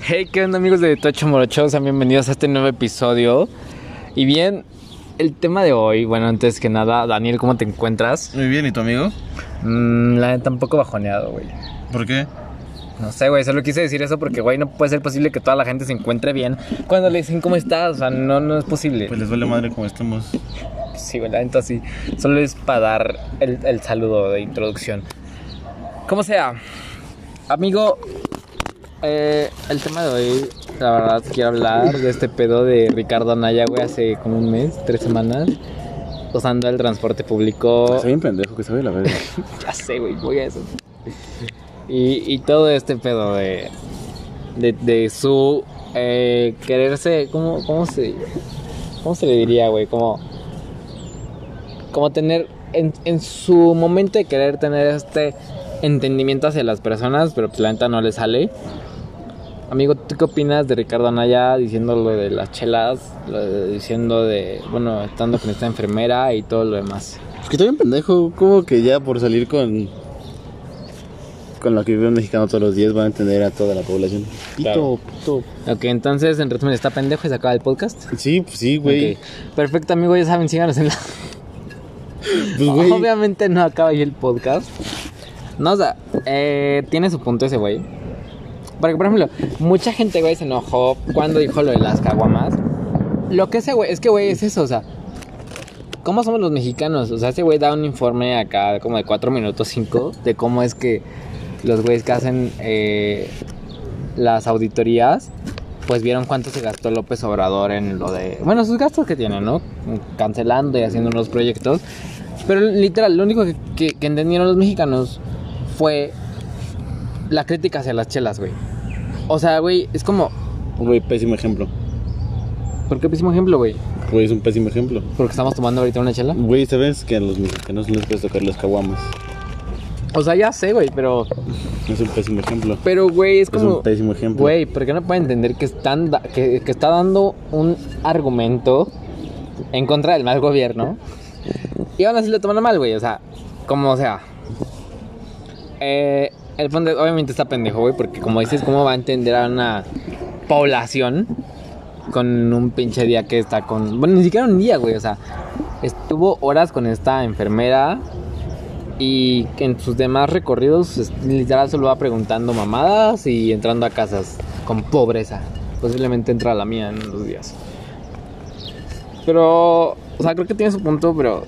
Hey, ¿qué onda amigos de Tocho Morocho? Sean bienvenidos a este nuevo episodio. Y bien, el tema de hoy, bueno, antes que nada, Daniel, ¿cómo te encuentras? Muy bien, ¿y tu amigo? Mm, la neta, un poco bajoneado, güey. ¿Por qué? No sé, güey, solo quise decir eso porque, güey, no puede ser posible que toda la gente se encuentre bien cuando le dicen cómo estás. O sea, no, no es posible. Pues les vale madre como estamos. Sí, güey, la neta sí. Solo es para dar el, el saludo de introducción. Como sea, amigo, eh, el tema de hoy, la verdad, quiero hablar de este pedo de Ricardo Anaya, güey, hace como un mes, tres semanas, usando el transporte público. Está bien pendejo que sabe la verga. Ya sé, güey, voy a eso. Y, y todo este pedo de, de, de su eh, quererse, ¿cómo, cómo, se, ¿cómo se le diría, güey? Como, como tener, en, en su momento de querer tener este entendimiento hacia las personas, pero pues la neta no le sale. Amigo, ¿tú qué opinas de Ricardo Anaya diciendo lo de las chelas, lo de- diciendo de, bueno, estando con esta enfermera y todo lo demás? Es que está bien pendejo. Como que ya por salir con. Con lo que vive un mexicano todos los días van a entender a toda la población. Pito, Claro. pito. Ok, entonces, en resumen, ¿está pendejo y se acaba el podcast? Sí, pues sí, güey. Perfecto, amigo, ya saben, síganos en la... Pues, güey. Obviamente no acaba ahí el podcast. No, o sea, eh, tiene su punto ese güey. Porque, por ejemplo, mucha gente, güey, se enojó cuando dijo lo de las caguamas. Lo que ese güey, es que, güey, es eso, o sea... ¿Cómo somos los mexicanos? O sea, ese güey da un informe acá como de 4 minutos 5 de cómo es que los güeyes que hacen eh, las auditorías pues vieron cuánto se gastó López Obrador en lo de... Bueno, sus gastos que tiene, ¿no? Cancelando y haciendo unos proyectos. Pero literal, lo único que- que entendieron los mexicanos fue la crítica hacia las chelas, güey. O sea, güey, es como... Güey, pésimo ejemplo. ¿Por qué pésimo ejemplo, güey? Güey, es un pésimo ejemplo. Porque estamos tomando ahorita una chela. Güey, ¿sabes que a los mexicanos no les puedes tocar las caguamas? O sea, ya sé, güey, pero... Es un pésimo ejemplo. Pero, güey, es Es como... un pésimo ejemplo. Güey, ¿por qué no puede entender que, están da- que, que está dando un argumento en contra del mal gobierno? Y aún así lo toman mal, güey. O sea, como sea. Eh, el fondo obviamente está pendejo, güey, porque como dices, ¿cómo va a entender a una población con un pinche día que está con... Bueno, ni siquiera un día, güey. O sea, estuvo horas con esta enfermera y en sus demás recorridos literal solo va preguntando mamadas y entrando a casas con pobreza. Posiblemente entra la mía en unos días. Pero, o sea, creo que tiene su punto, pero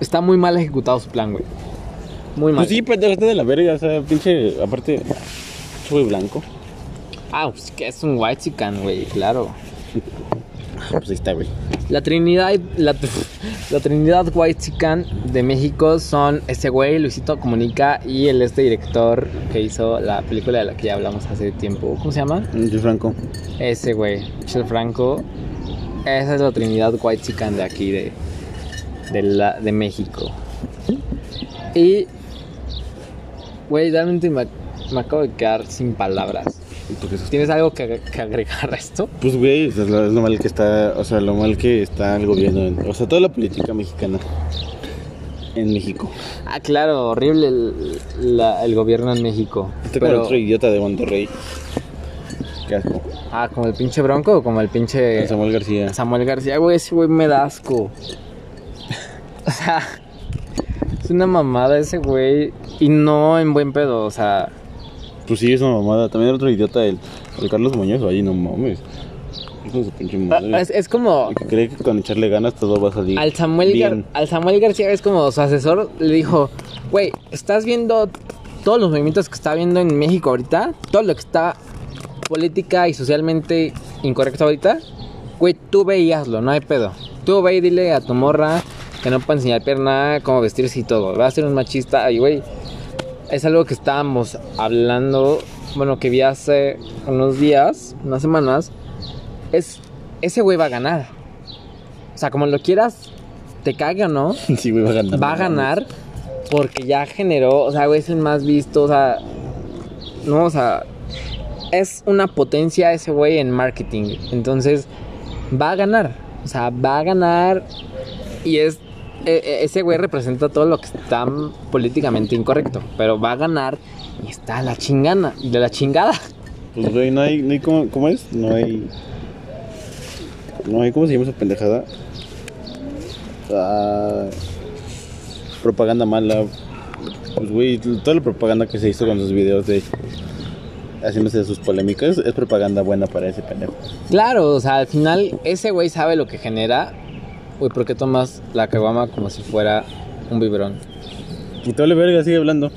está muy mal ejecutado su plan, güey. Muy mal. Pues sí, pendejo, está de la verga. O sea, pinche. Aparte, güey blanco. Ah, pues que es un white chican, güey, claro. Pues ahí está, güey. La Trinidad, la, la Trinidad White Chican de México son ese güey, Luisito Comunica, y el este director que hizo la película de la que ya hablamos hace tiempo. ¿Cómo se llama? Yo Franco. Ese güey, Michel Franco. Esa es la Trinidad White Chican de aquí, de, de, la, de México. Y, güey, realmente me, me acabo de quedar sin palabras. ¿Tienes algo que, que agregar a esto? Pues, güey, es lo, es lo mal que está, o sea, lo mal que está el gobierno, en- o sea, toda la política mexicana en México. Ah, claro, horrible el, la- el gobierno en México. Este como Pero, otro idiota de Monterrey. Qué asco. ah, como el pinche Bronco o como el pinche Samuel García. Samuel García, güey, ese güey me da asco. O sea, es una mamada ese güey y no en buen pedo, o sea, Pues sí, es una mamada. También el otro idiota, el, el Carlos Muñoz, ahí no mames. Madre. Ah, es, es como El que cree que con echarle ganas todo va a salir al Samuel, Gar- bien. al Samuel García es como su asesor le dijo, güey, ¿estás viendo todos los movimientos que está viendo en México ahorita? Todo lo que está política y socialmente incorrecto ahorita. Güey, tú ve y hazlo, no hay pedo. Tú ve y dile a tu morra que no puede enseñar pierna, cómo vestirse y todo. Va a ser un machista y, güey, es algo que estábamos hablando, bueno, que vi hace unos días, unas semanas. Es, ese güey va a ganar. O sea, como lo quieras, te cague o no, Sí, güey, va a ganar. va a ganar porque ya generó, o sea, güey, es el más visto, o sea, no, o sea, es una potencia ese güey en marketing. Entonces, va a ganar, o sea, va a ganar y es e- e- ese güey representa todo lo que está políticamente incorrecto, pero va a ganar y está a la chingana, de la chingada. Pues, güey, no hay, no hay ¿cómo, ¿cómo es? No hay... No hay, ¿cómo se llama esa pendejada? Ah, propaganda mala. Pues, güey, toda la propaganda que se hizo con sus videos de... Haciéndose sus polémicas, es propaganda buena para ese pendejo. Claro, o sea, al final ese güey sabe lo que genera. Güey, ¿por qué tomas la caguama como si fuera un biberón? Y te vale verga, sigue hablando.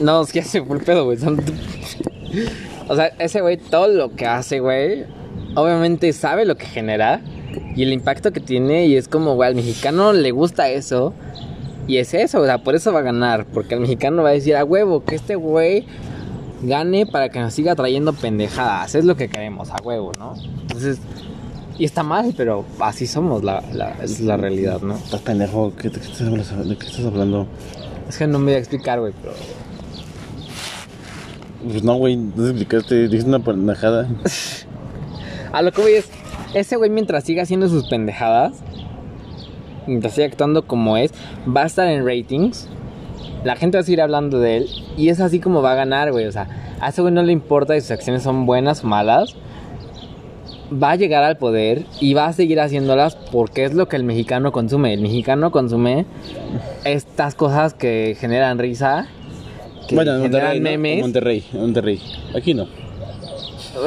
No, es que fue el pedo, güey. O sea, ese güey, todo lo que hace, güey, obviamente sabe lo que genera y el impacto que tiene. Y es como, güey, al mexicano le gusta eso. Y es eso, o sea, por eso va a ganar. Porque el mexicano va a decir, a huevo, que este güey gane para que nos siga trayendo pendejadas. Es lo que queremos, a huevo, ¿no? Entonces, y está mal, pero así somos, la, la, es la realidad, ¿no? Estás pendejo, ¿qué, qué estás? ¿de qué estás hablando? Es que no me voy a explicar, güey, pero. Pues no, güey, no te explicaste, dijiste una pendejada. A lo que voy es, ese güey mientras siga haciendo sus pendejadas, mientras siga actuando como es, va a estar en ratings. La gente va a seguir hablando de él y es así como va a ganar, güey. O sea, a ese güey no le importa si sus acciones son buenas o malas. Va a llegar al poder y va a seguir haciéndolas porque es lo que el mexicano consume. El mexicano consume estas cosas que generan risa, que Bueno, en Monterrey, generan ¿no? memes. Monterrey, Monterrey. Aquí no.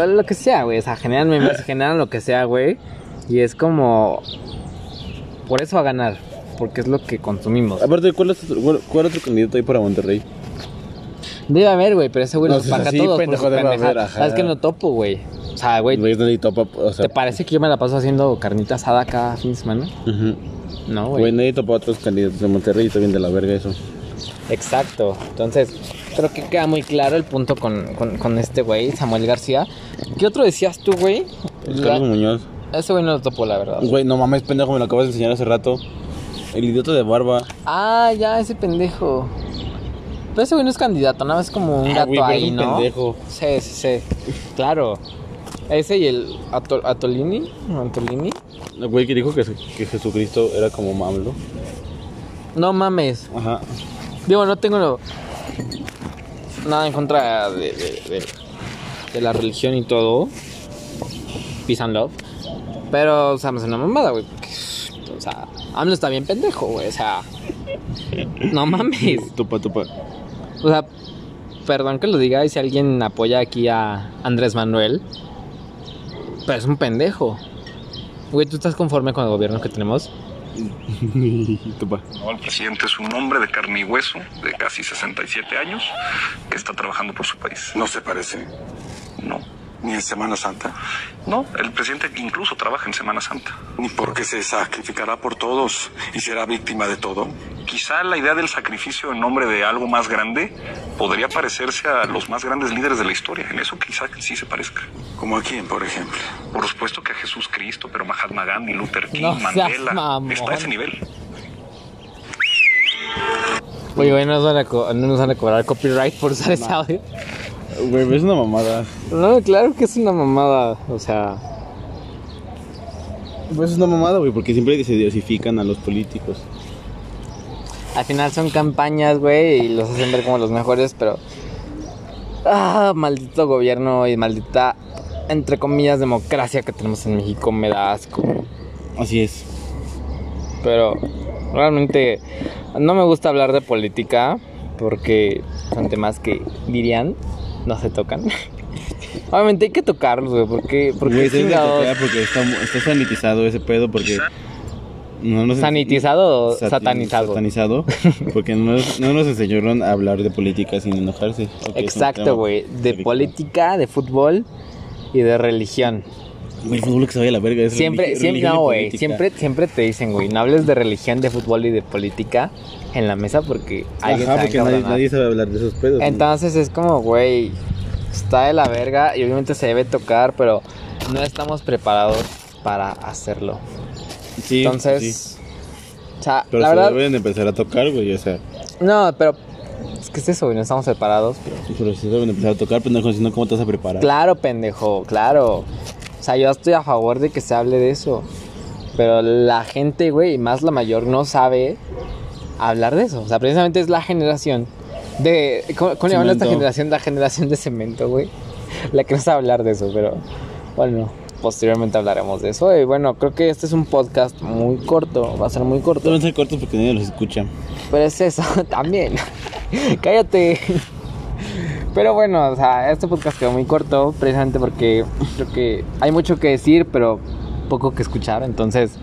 Lo que sea, güey. O sea, generan memes, generan lo que sea, güey. Y es como. Por eso va a ganar. Porque es lo que consumimos. Aparte, ¿cuál, es otro, cuál, cuál otro candidato hay para Monterrey? Debe haber, güey. Pero ese güey No, es paga todos. por pendejo, su ajá. Sabes que no topo, güey. O sea, güey. O sea... ¿Te parece que yo me la paso haciendo carnita asada cada fin de semana? No, Güey, güey. nadie topa otros candidatos de Monterrey y está bien de la verga eso. Exacto. Entonces, creo que queda muy claro el punto con, con, con este güey, Samuel García. ¿Qué otro decías tú, güey? Carlos La- Muñoz. Ese güey no lo topo, la verdad. Güey, no mames, pendejo, me lo acabas de enseñar hace rato. El idiota de barba. Ah, ya, ese pendejo. Pero ese güey no es candidato, nada más como un Ah, gato güey, pero es ahí, un ¿no? pendejo. Sí, sí, sí. Claro. Ese y el Ato- Atolini, Antolini. El güey que dijo que, que Jesucristo era como Mamlo. No mames. Ajá. Digo, no tengo lo- nada en contra de, de, de- de la religión y todo. Peace and love. Pero, o sea, me hace una mamada, güey. O sea, AMLO está bien pendejo, güey. O sea, no mames. Tupa, tupa. O sea, perdón que lo diga y si alguien apoya aquí a Andrés Manuel, pero es un pendejo. Güey, ¿tú estás conforme con el gobierno que tenemos? No, el presidente es un hombre de carne y hueso, de casi 67 años, que está trabajando por su país. No se parece. No, Ni en Semana Santa. no, el presidente incluso trabaja en Semana Santa. Ni porque se sacrificará por todos y será víctima de todo. Quizá la idea del sacrificio en nombre de algo más grande podría parecerse a los más grandes líderes de la historia. En eso quizá sí se parezca. Como a quién, por ejemplo. Por supuesto que a Jesús Cristo, pero Mahatma Gandhi, Luther King, No Mandela, mamón. está a ese nivel. Oye, güey, no nos van a, co- no nos van a cobrar copyright por usar ese audio. Güey, es una mamada. No, claro que es una mamada. O sea, Pues es una mamada, güey, porque siempre se diosifican a los políticos. al final son campañas, güey, y los hacen ver como los mejores, pero. Ah, maldito gobierno y maldita, entre comillas, democracia que tenemos en México me da asco. Así es. Pero realmente no me gusta hablar de política porque son temas que dirían no se tocan. Obviamente hay que tocarlos, güey, porque, porque Güey, tocar porque está, está sanitizado ese pedo, porque... No nos sanitizado o satanizado. Satanizado. Porque no, nos- no nos enseñaron a hablar de política sin enojarse. Exacto, güey, de política, de fútbol y de religión. El fútbol que se vaya a la verga es Siempre, siempre, no, güey, siempre, siempre te dicen, güey, no hables de religión, de fútbol y de política en la mesa porque alguien Ajá, porque nadie, nadie sabe hablar de esos pedos. ¿no? Entonces es como, güey, está de la verga y obviamente se debe tocar, pero no estamos preparados para hacerlo. Sí, Entonces, sí. o sea, Pero la se verdad, deben empezar a tocar, güey, o sea... no, pero es que es eso, güey, no estamos preparados. Pero... Pero si deben empezar a tocar, pendejo, si no, ¿cómo te vas a preparar? Claro, pendejo, claro. O sea, yo estoy a favor de que se hable de eso. Pero la gente, güey, más la mayor, no sabe hablar de eso. O sea, precisamente es la generación de... ¿Cómo, cómo le llaman a esta generación? La generación de cemento, güey. la que no sabe hablar de eso, pero bueno, posteriormente hablaremos de eso. Y bueno, creo que este es un podcast muy corto, va a ser muy corto. Van a ser cortos porque nadie los escucha. Pero es eso también. Cállate. Pero bueno, o sea, este podcast quedó muy corto precisamente porque creo que hay mucho que decir, pero poco que escuchar. Entonces,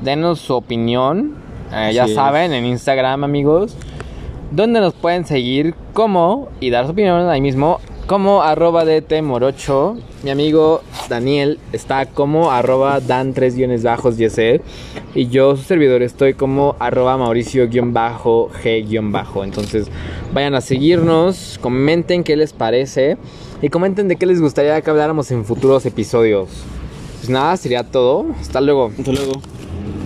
denos su opinión. Eh, ya es. saben, en Instagram, amigos. Donde nos pueden seguir como y dar su opinión ahí mismo como arroba DT Morocho. Mi amigo Daniel está como arroba Dan 3 guiones bajos y Y yo, su servidor, estoy como arroba Mauricio guion bajo G guion bajo. Entonces vayan a seguirnos, comenten qué les parece y comenten de qué les gustaría que habláramos en futuros episodios. Pues nada, sería todo. Hasta luego. Hasta luego.